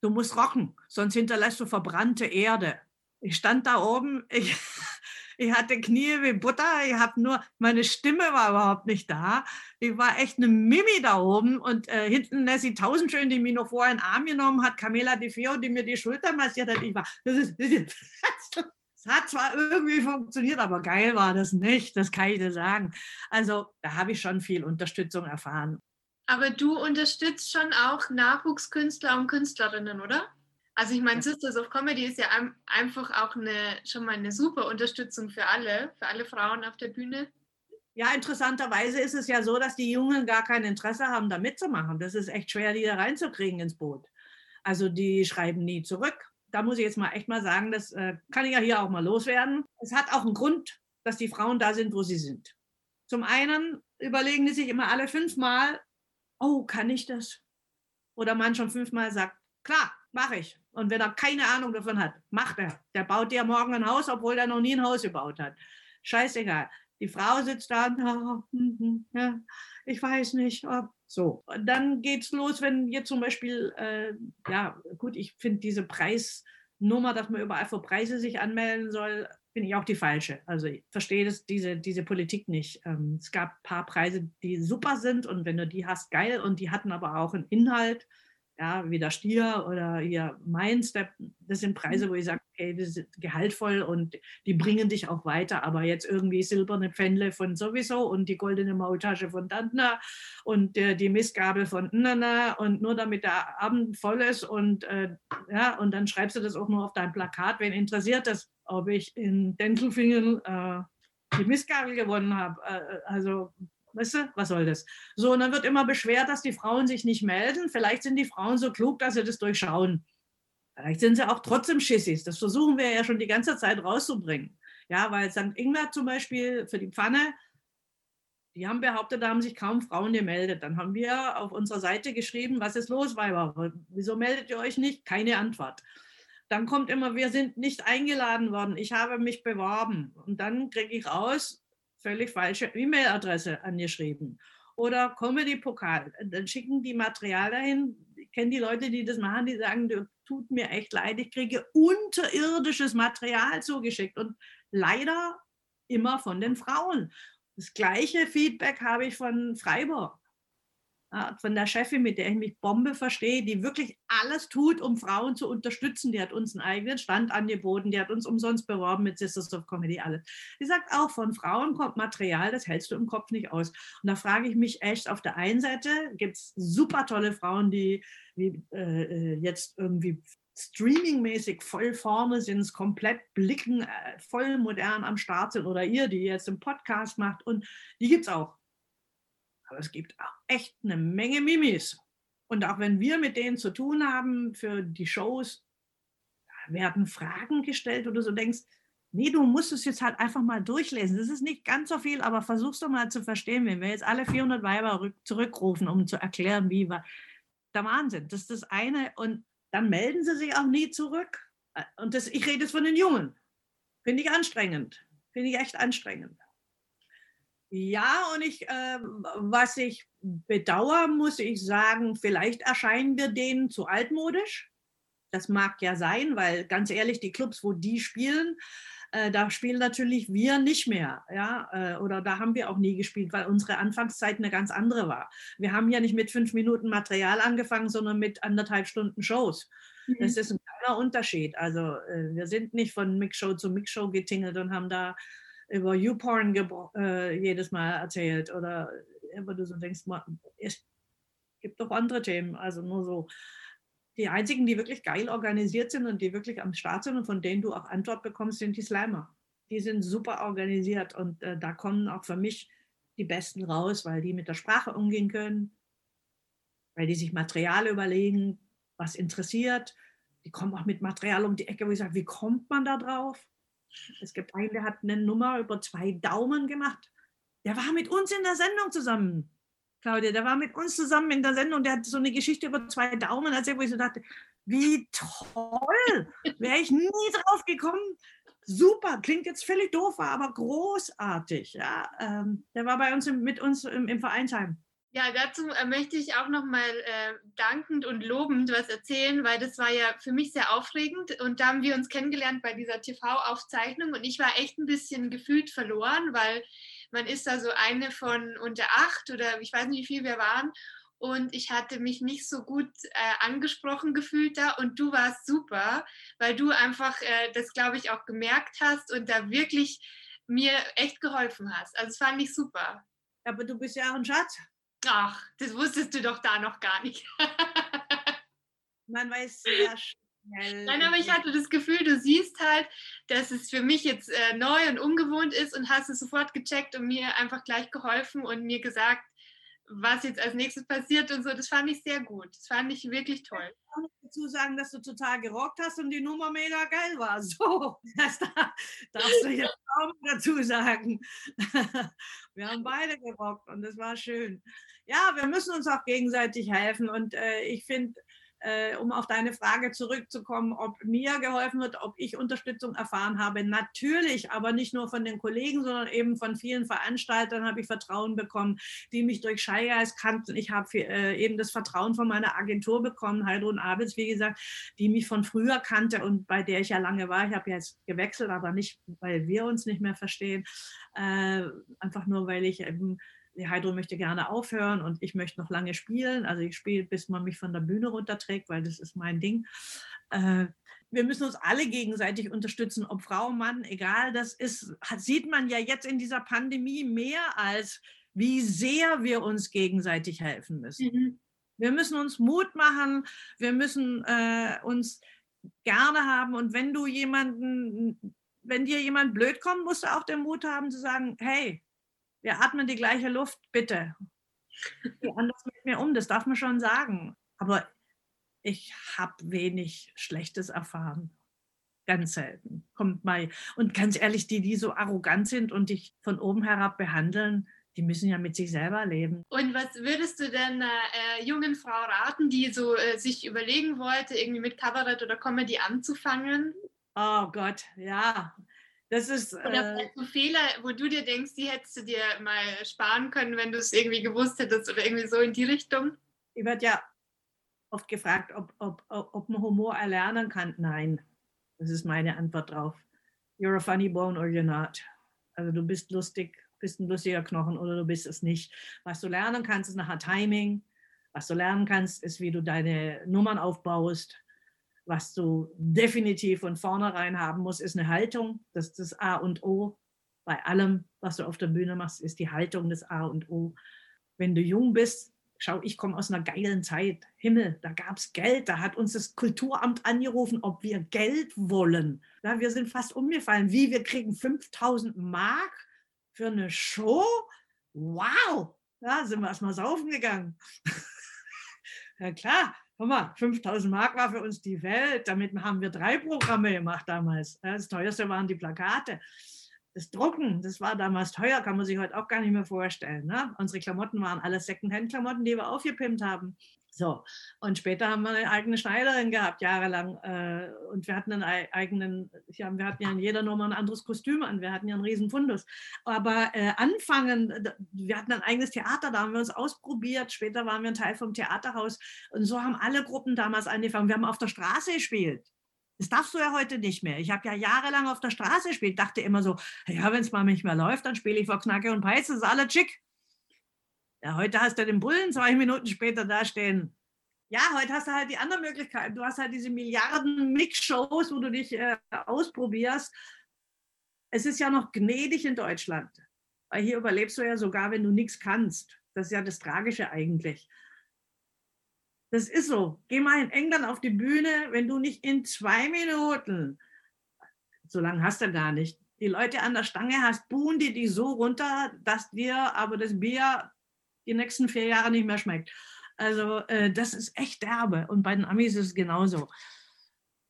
du musst rocken, sonst hinterlässt du verbrannte Erde. Ich stand da oben, ich, ich hatte Knie wie Butter, ich habe nur, meine Stimme war überhaupt nicht da. Ich war echt eine Mimi da oben und äh, hinten Nessie Tausendschön, die mich noch vorher in den Arm genommen hat, Camilla Di Fio, die mir die Schulter massiert hat. Ich war, das ist, das ist, es hat zwar irgendwie funktioniert, aber geil war das nicht, das kann ich dir sagen. Also da habe ich schon viel Unterstützung erfahren. Aber du unterstützt schon auch Nachwuchskünstler und Künstlerinnen, oder? Also ich meine, Sisters of Comedy ist ja einfach auch eine, schon mal eine super Unterstützung für alle, für alle Frauen auf der Bühne. Ja, interessanterweise ist es ja so, dass die Jungen gar kein Interesse haben, da mitzumachen. Das ist echt schwer, die da reinzukriegen ins Boot. Also die schreiben nie zurück. Da muss ich jetzt mal echt mal sagen, das äh, kann ich ja hier auch mal loswerden. Es hat auch einen Grund, dass die Frauen da sind, wo sie sind. Zum einen überlegen die sich immer alle fünfmal, oh, kann ich das? Oder man schon fünfmal sagt, klar, mache ich. Und wenn er keine Ahnung davon hat, macht er. Der baut dir morgen ein Haus, obwohl er noch nie ein Haus gebaut hat. Scheißegal. Die Frau sitzt da und, oh, ja, ich weiß nicht, ob. So, und dann geht's los, wenn jetzt zum Beispiel, äh, ja, gut, ich finde diese Preisnummer, dass man überall für Preise sich anmelden soll, finde ich auch die falsche. Also ich verstehe diese, diese Politik nicht. Ähm, es gab ein paar Preise, die super sind und wenn du die hast, geil. Und die hatten aber auch einen Inhalt ja, wie der Stier oder hier Mainz, das sind Preise, mhm. wo ich sage, okay, das ist gehaltvoll und die bringen dich auch weiter, aber jetzt irgendwie silberne Pfändle von sowieso und die goldene Maultasche von Dantner und äh, die Missgabel von Nana und nur damit der Abend voll ist und äh, ja, und dann schreibst du das auch nur auf dein Plakat, wen interessiert das, ob ich in Dentelfingen äh, die Missgabel gewonnen habe. Äh, also Weißt du, was soll das? So, und dann wird immer beschwert, dass die Frauen sich nicht melden. Vielleicht sind die Frauen so klug, dass sie das durchschauen. Vielleicht sind sie auch trotzdem Schissis. Das versuchen wir ja schon die ganze Zeit rauszubringen. Ja, weil St. Ingwer zum Beispiel für die Pfanne, die haben behauptet, da haben sich kaum Frauen gemeldet. Dann haben wir auf unserer Seite geschrieben, was ist los, Weiber? Wieso meldet ihr euch nicht? Keine Antwort. Dann kommt immer, wir sind nicht eingeladen worden. Ich habe mich beworben. Und dann kriege ich raus, völlig falsche E-Mail-Adresse angeschrieben. Oder Comedy-Pokal. Dann schicken die Material dahin, kenne die Leute, die das machen, die sagen, du tut mir echt leid, ich kriege unterirdisches Material zugeschickt und leider immer von den Frauen. Das gleiche Feedback habe ich von Freiburg von der Chefin, mit der ich mich Bombe verstehe, die wirklich alles tut, um Frauen zu unterstützen. Die hat uns einen eigenen Stand angeboten, die hat uns umsonst beworben mit Sisters of Comedy, alles. Die sagt auch, von Frauen kommt Material, das hältst du im Kopf nicht aus. Und da frage ich mich echt, auf der einen Seite gibt es super tolle Frauen, die wie, äh, jetzt irgendwie streamingmäßig voll vorne sind, komplett blicken, äh, voll modern am Start sind oder ihr, die jetzt einen Podcast macht und die gibt es auch. Aber es gibt auch echt eine Menge Mimis. Und auch wenn wir mit denen zu tun haben für die Shows, werden Fragen gestellt oder so denkst, nee, du musst es jetzt halt einfach mal durchlesen. Das ist nicht ganz so viel, aber versuch's doch mal zu verstehen, wenn wir jetzt alle 400 Weiber zurückrufen, um zu erklären, wie war der Wahnsinn. Das ist das eine. Und dann melden sie sich auch nie zurück. Und das, ich rede jetzt von den Jungen. Finde ich anstrengend. Finde ich echt anstrengend. Ja, und ich, äh, was ich bedauere, muss ich sagen, vielleicht erscheinen wir denen zu altmodisch. Das mag ja sein, weil ganz ehrlich, die Clubs, wo die spielen, äh, da spielen natürlich wir nicht mehr. Ja? Äh, oder da haben wir auch nie gespielt, weil unsere Anfangszeit eine ganz andere war. Wir haben ja nicht mit fünf Minuten Material angefangen, sondern mit anderthalb Stunden Shows. Mhm. Das ist ein kleiner Unterschied. Also äh, wir sind nicht von Mixshow zu Mixshow getingelt und haben da über YouPorn äh, jedes Mal erzählt oder wo du so denkst, es gibt doch andere Themen, also nur so. Die einzigen, die wirklich geil organisiert sind und die wirklich am Start sind und von denen du auch Antwort bekommst, sind die Slammer. Die sind super organisiert und äh, da kommen auch für mich die Besten raus, weil die mit der Sprache umgehen können, weil die sich Material überlegen, was interessiert. Die kommen auch mit Material um die Ecke, wo ich sage, wie kommt man da drauf? Es gibt einen, der hat eine Nummer über zwei Daumen gemacht. Der war mit uns in der Sendung zusammen. Claudia, der war mit uns zusammen in der Sendung. Der hat so eine Geschichte über zwei Daumen erzählt, wo ich so dachte, wie toll! Wäre ich nie drauf gekommen. Super, klingt jetzt völlig doof, aber großartig. Ja, ähm, der war bei uns im, mit uns im, im Vereinsheim. Ja, dazu äh, möchte ich auch nochmal äh, dankend und lobend was erzählen, weil das war ja für mich sehr aufregend und da haben wir uns kennengelernt bei dieser TV-Aufzeichnung und ich war echt ein bisschen gefühlt verloren, weil man ist da so eine von unter acht oder ich weiß nicht, wie viel wir waren und ich hatte mich nicht so gut äh, angesprochen gefühlt da und du warst super, weil du einfach äh, das, glaube ich, auch gemerkt hast und da wirklich mir echt geholfen hast. Also das fand ich super. Aber du bist ja auch ein Schatz. Ach, das wusstest du doch da noch gar nicht. Man weiß sehr schnell. Nein, aber ich hatte das Gefühl, du siehst halt, dass es für mich jetzt äh, neu und ungewohnt ist und hast es sofort gecheckt und mir einfach gleich geholfen und mir gesagt, was jetzt als nächstes passiert und so. Das fand ich sehr gut. Das fand ich wirklich toll. Dazu sagen, dass du total gerockt hast und die Nummer mega geil war. So, das darfst du jetzt auch dazu sagen. Wir haben beide gerockt und das war schön. Ja, wir müssen uns auch gegenseitig helfen und äh, ich finde, äh, um auf deine Frage zurückzukommen, ob mir geholfen wird, ob ich Unterstützung erfahren habe. Natürlich, aber nicht nur von den Kollegen, sondern eben von vielen Veranstaltern habe ich Vertrauen bekommen, die mich durch Scheigeist kannten. Ich habe äh, eben das Vertrauen von meiner Agentur bekommen, Heidrun Abels, wie gesagt, die mich von früher kannte und bei der ich ja lange war. Ich habe jetzt gewechselt, aber nicht, weil wir uns nicht mehr verstehen, äh, einfach nur, weil ich eben die Hydro möchte gerne aufhören und ich möchte noch lange spielen. Also ich spiele, bis man mich von der Bühne runterträgt, weil das ist mein Ding. Äh, wir müssen uns alle gegenseitig unterstützen, ob Frau, Mann, egal, das ist, sieht man ja jetzt in dieser Pandemie mehr als wie sehr wir uns gegenseitig helfen müssen. Mhm. Wir müssen uns Mut machen, wir müssen äh, uns gerne haben und wenn du jemanden, wenn dir jemand blöd kommt, musst du auch den Mut haben zu sagen, hey, wir atmen die gleiche Luft, bitte. Geh anders mit mir um, das darf man schon sagen. Aber ich habe wenig Schlechtes erfahren. Ganz selten. Kommt mal. Und ganz ehrlich, die, die so arrogant sind und dich von oben herab behandeln, die müssen ja mit sich selber leben. Und was würdest du denn einer äh, jungen Frau raten, die so äh, sich überlegen wollte, irgendwie mit Kabarett oder Comedy anzufangen? Oh Gott, ja. Das ist. Oder äh, Fehler, wo du dir denkst, die hättest du dir mal sparen können, wenn du es irgendwie gewusst hättest oder irgendwie so in die Richtung? Ich werde ja oft gefragt, ob, ob, ob man Humor erlernen kann. Nein, das ist meine Antwort drauf. You're a funny bone or you're not. Also du bist lustig, bist ein lustiger Knochen oder du bist es nicht. Was du lernen kannst, ist nachher Timing. Was du lernen kannst, ist, wie du deine Nummern aufbaust. Was du definitiv von vornherein haben musst, ist eine Haltung. Das ist das A und O. Bei allem, was du auf der Bühne machst, ist die Haltung das A und O. Wenn du jung bist, schau, ich komme aus einer geilen Zeit. Himmel, da gab es Geld. Da hat uns das Kulturamt angerufen, ob wir Geld wollen. Ja, wir sind fast umgefallen. Wie, wir kriegen 5000 Mark für eine Show? Wow! Da sind wir erstmal saufen gegangen. ja klar, guck mal, 5000 Mark war für uns die Welt. Damit haben wir drei Programme gemacht damals. Das teuerste waren die Plakate das Drucken, das war damals teuer, kann man sich heute auch gar nicht mehr vorstellen. Ne? Unsere Klamotten waren alles Secondhand-Klamotten, die wir aufgepimpt haben. So, und später haben wir eine eigene Schneiderin gehabt, jahrelang. Äh, und wir hatten einen eigenen, ja, wir hatten ja in jeder Nummer ein anderes Kostüm an, wir hatten ja einen riesen Fundus. Aber äh, anfangen, wir hatten ein eigenes Theater, da haben wir uns ausprobiert. Später waren wir ein Teil vom Theaterhaus. Und so haben alle Gruppen damals angefangen. Wir haben auf der Straße gespielt. Das darfst du ja heute nicht mehr. Ich habe ja jahrelang auf der Straße gespielt, dachte immer so, ja, wenn es mal nicht mehr läuft, dann spiele ich vor Knacke und Peitz, das ist alles schick. Ja, heute hast du den Bullen zwei Minuten später dastehen. Ja, heute hast du halt die andere Möglichkeit. Du hast halt diese Milliarden Mix-Shows, wo du dich äh, ausprobierst. Es ist ja noch gnädig in Deutschland. Weil hier überlebst du ja sogar, wenn du nichts kannst. Das ist ja das Tragische eigentlich. Das ist so. Geh mal in England auf die Bühne, wenn du nicht in zwei Minuten, so lange hast du gar nicht, die Leute an der Stange hast, buhen die die so runter, dass dir aber das Bier die nächsten vier Jahre nicht mehr schmeckt. Also äh, das ist echt derbe. Und bei den Amis ist es genauso.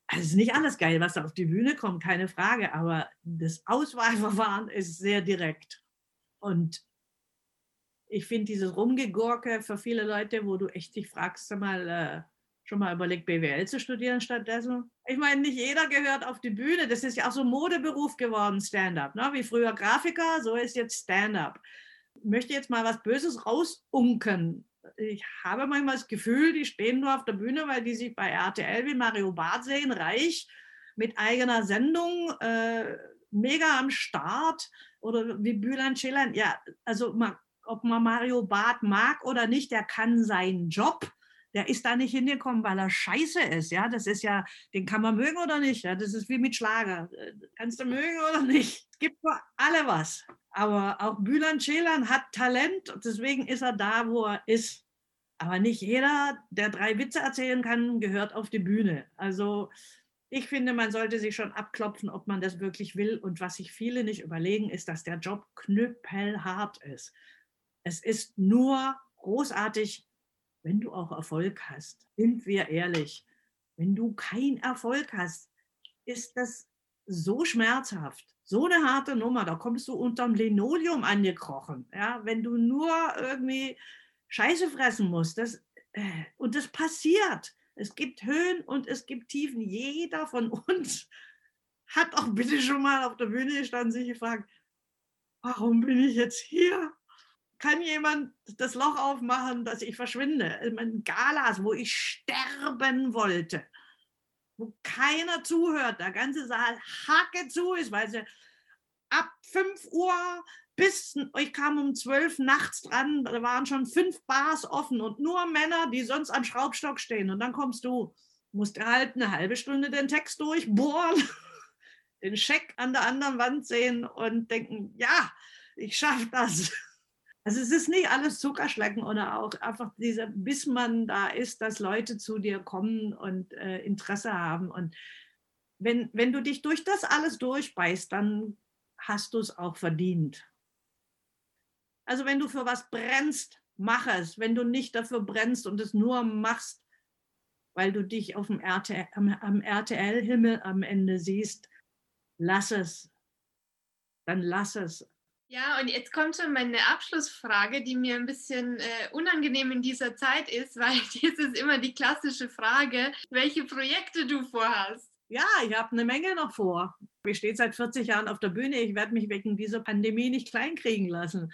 Also es ist nicht alles geil, was da auf die Bühne kommt, keine Frage, aber das Auswahlverfahren ist sehr direkt. Und ich finde dieses Rumgegurke für viele Leute, wo du echt dich fragst, mal, äh, schon mal überlegt, BWL zu studieren stattdessen. Ich meine, nicht jeder gehört auf die Bühne. Das ist ja auch so ein Modeberuf geworden, Stand-up. Ne? Wie früher Grafiker, so ist jetzt Stand-up. Möchte jetzt mal was Böses rausunken. Ich habe manchmal das Gefühl, die stehen nur auf der Bühne, weil die sich bei RTL wie Mario Barth sehen, reich, mit eigener Sendung, äh, mega am Start oder wie Bülent Ceylan. Ja, also man ob man Mario Barth mag oder nicht, der kann seinen Job. Der ist da nicht hingekommen, weil er scheiße ist. Ja, das ist ja, den kann man mögen oder nicht. Ja, das ist wie mit Schlager. Äh, kannst du mögen oder nicht? Gibt für alle was. Aber auch Bülent Ceylan hat Talent, deswegen ist er da, wo er ist. Aber nicht jeder, der drei Witze erzählen kann, gehört auf die Bühne. Also ich finde, man sollte sich schon abklopfen, ob man das wirklich will. Und was sich viele nicht überlegen, ist, dass der Job knüppelhart ist. Es ist nur großartig, wenn du auch Erfolg hast. Sind wir ehrlich. Wenn du keinen Erfolg hast, ist das so schmerzhaft, so eine harte Nummer. Da kommst du unterm Linoleum angekrochen. Ja, wenn du nur irgendwie Scheiße fressen musst. Das, äh, und das passiert. Es gibt Höhen und es gibt Tiefen. Jeder von uns hat auch bitte schon mal auf der Bühne gestanden, sich gefragt, warum bin ich jetzt hier? kann jemand das Loch aufmachen, dass ich verschwinde? In Galas, wo ich sterben wollte, wo keiner zuhört, der ganze Saal hacke zu ist, weil sie ab 5 Uhr bis, ich kam um 12 nachts dran, da waren schon fünf Bars offen und nur Männer, die sonst am Schraubstock stehen. Und dann kommst du, musst halt eine halbe Stunde den Text durchbohren, den Scheck an der anderen Wand sehen und denken, ja, ich schaffe das. Also es ist nicht alles Zuckerschlecken oder auch einfach dieser, bis man da ist, dass Leute zu dir kommen und äh, Interesse haben. Und wenn, wenn du dich durch das alles durchbeißt, dann hast du es auch verdient. Also wenn du für was brennst, mach es. Wenn du nicht dafür brennst und es nur machst, weil du dich auf dem RTL, am, am RTL-Himmel am Ende siehst, lass es. Dann lass es. Ja, und jetzt kommt schon meine Abschlussfrage, die mir ein bisschen äh, unangenehm in dieser Zeit ist, weil das ist immer die klassische Frage, welche Projekte du vorhast. Ja, ich habe eine Menge noch vor. Ich stehe seit 40 Jahren auf der Bühne. Ich werde mich wegen dieser Pandemie nicht kleinkriegen lassen.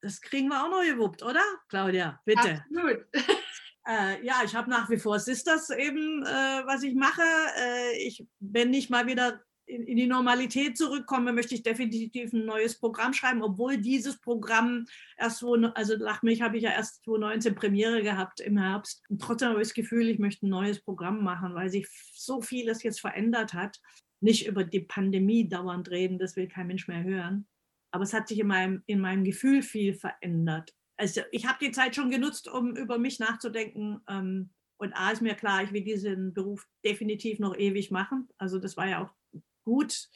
Das kriegen wir auch noch gewuppt, oder? Claudia, bitte. Absolut. Äh, ja, ich habe nach wie vor Sisters eben, äh, was ich mache. Äh, ich, wenn ich mal wieder in, die Normalität zurückkomme, möchte ich definitiv ein neues Programm schreiben, obwohl dieses Programm erst so, also nach mich habe ich ja erst 2019 Premiere gehabt im Herbst. Und trotzdem habe ich das Gefühl, ich möchte ein neues Programm machen, weil sich so vieles jetzt verändert hat. Nicht über die Pandemie dauernd reden, das will kein Mensch mehr hören. Aber es hat sich in meinem, in meinem Gefühl viel verändert also ich habe die Zeit schon genutzt, um über mich nachzudenken. Ähm, und A ist mir klar, ich will diesen Beruf definitiv noch ewig machen. Also das war ja auch gut,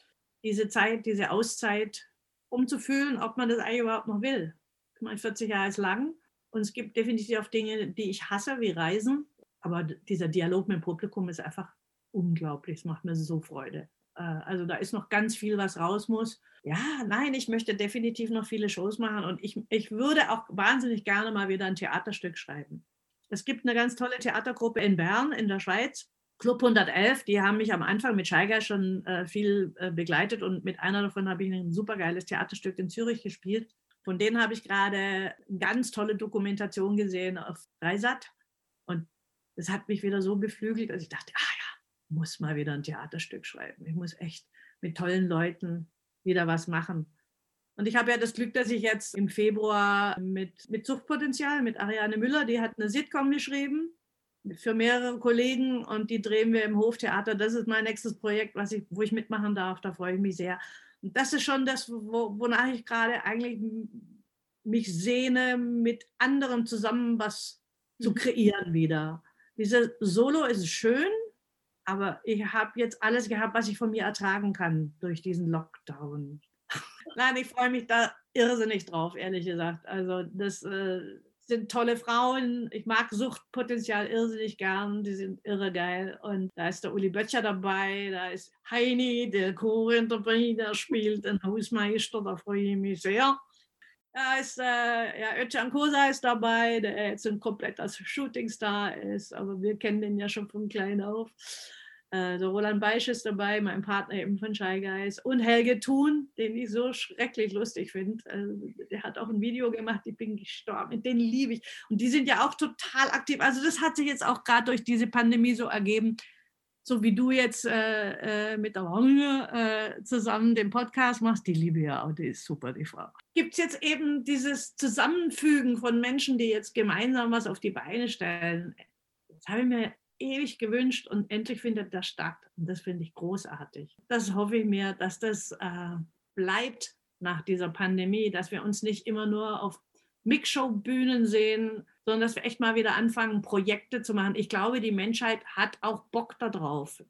diese Zeit, diese Auszeit umzufühlen, ob man das eigentlich überhaupt noch will. Ich meine, 40 Jahre ist lang und es gibt definitiv auch Dinge, die ich hasse, wie Reisen. Aber dieser Dialog mit dem Publikum ist einfach unglaublich. Es macht mir so Freude. Äh, also da ist noch ganz viel, was raus muss. Ja, nein, ich möchte definitiv noch viele Shows machen und ich, ich würde auch wahnsinnig gerne mal wieder ein Theaterstück schreiben. Es gibt eine ganz tolle Theatergruppe in Bern in der Schweiz, Club 111, die haben mich am Anfang mit Scheiger schon äh, viel äh, begleitet und mit einer davon habe ich ein supergeiles Theaterstück in Zürich gespielt. Von denen habe ich gerade eine ganz tolle Dokumentation gesehen auf Dreisat und das hat mich wieder so beflügelt, dass ich dachte, ah ja, muss mal wieder ein Theaterstück schreiben. Ich muss echt mit tollen Leuten wieder was machen. Und ich habe ja das Glück, dass ich jetzt im Februar mit, mit Suchtpotenzial, mit Ariane Müller, die hat eine Sitcom geschrieben für mehrere Kollegen und die drehen wir im Hoftheater. Das ist mein nächstes Projekt, was ich, wo ich mitmachen darf. Da freue ich mich sehr. Und das ist schon das, wo, wonach ich gerade eigentlich mich sehne, mit anderen zusammen was zu mhm. kreieren wieder. Diese Solo ist schön, aber ich habe jetzt alles gehabt, was ich von mir ertragen kann durch diesen Lockdown. Nein, ich freue mich da irrsinnig drauf, ehrlich gesagt. Also das äh, sind tolle Frauen. Ich mag Suchtpotenzial irrsinnig gern. Die sind irre geil. Und da ist der Uli Böttcher dabei. Da ist Heini, der Chorinterpret, der spielt den Hausmeister. Da freue ich mich sehr. Da ist äh, ja, Özcan Kosa ist dabei, der jetzt ein kompletter Shootingstar ist. Aber wir kennen den ja schon von klein auf. Der Roland Beisch ist dabei, mein Partner eben von Shy Guys. Und Helge Thun, den ich so schrecklich lustig finde. Also, der hat auch ein Video gemacht, ich bin gestorben. Den liebe ich. Und die sind ja auch total aktiv. Also das hat sich jetzt auch gerade durch diese Pandemie so ergeben. So wie du jetzt äh, äh, mit der Wange äh, zusammen den Podcast machst, die liebe ja auch, die ist super, die Frau. Gibt es jetzt eben dieses Zusammenfügen von Menschen, die jetzt gemeinsam was auf die Beine stellen? Das habe ich mir ewig gewünscht und endlich findet das statt. Und das finde ich großartig. Das hoffe ich mir, dass das äh, bleibt nach dieser Pandemie, dass wir uns nicht immer nur auf Mixshow-Bühnen sehen, sondern dass wir echt mal wieder anfangen, Projekte zu machen. Ich glaube, die Menschheit hat auch Bock darauf,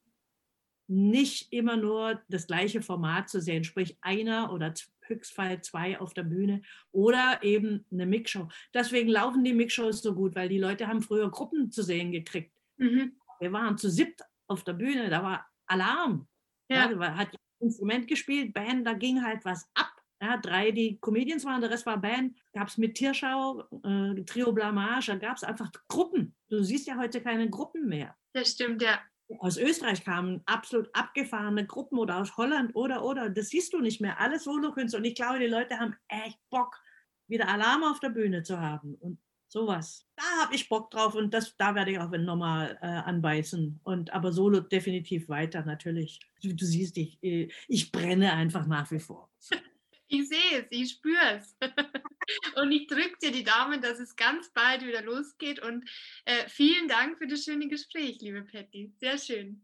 nicht immer nur das gleiche Format zu sehen, sprich einer oder Höchstfall zwei auf der Bühne oder eben eine Mixshow. Deswegen laufen die Mixshows so gut, weil die Leute haben früher Gruppen zu sehen gekriegt. Mhm. Wir waren zu siebt auf der Bühne, da war Alarm. Ja. ja hat Instrument gespielt, Band, da ging halt was ab. Ja, drei, die Comedians waren, der Rest war Band. Gab es mit Tierschau, äh, Trio Blamage, da gab es einfach Gruppen. Du siehst ja heute keine Gruppen mehr. Das stimmt, ja. Aus Österreich kamen absolut abgefahrene Gruppen oder aus Holland oder, oder. Das siehst du nicht mehr. Alles Solokünstler. Und ich glaube, die Leute haben echt Bock, wieder Alarm auf der Bühne zu haben. Und Sowas. Da habe ich Bock drauf und das, da werde ich auch nochmal äh, anbeißen. Und aber solo definitiv weiter, natürlich. Du, du siehst, ich, äh, ich brenne einfach nach wie vor. Ich sehe es, ich spüre es. und ich drücke dir die Daumen, dass es ganz bald wieder losgeht. Und äh, vielen Dank für das schöne Gespräch, liebe Patty. Sehr schön.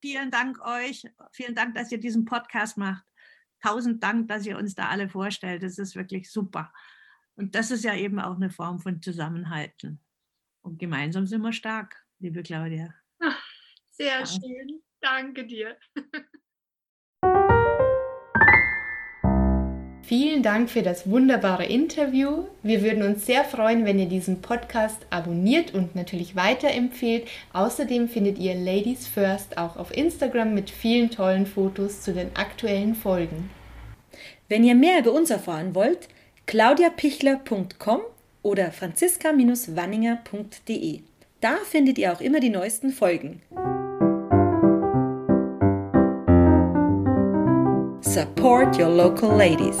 Vielen Dank euch. Vielen Dank, dass ihr diesen Podcast macht. Tausend Dank, dass ihr uns da alle vorstellt. Das ist wirklich super. Und das ist ja eben auch eine Form von Zusammenhalten. Und gemeinsam sind wir stark, liebe Claudia. Ach, sehr ja. schön. Danke dir. Vielen Dank für das wunderbare Interview. Wir würden uns sehr freuen, wenn ihr diesen Podcast abonniert und natürlich weiterempfehlt. Außerdem findet ihr Ladies First auch auf Instagram mit vielen tollen Fotos zu den aktuellen Folgen. Wenn ihr mehr über uns erfahren wollt, claudiapichler.com oder franziska-wanninger.de. Da findet ihr auch immer die neuesten Folgen. Support your local ladies.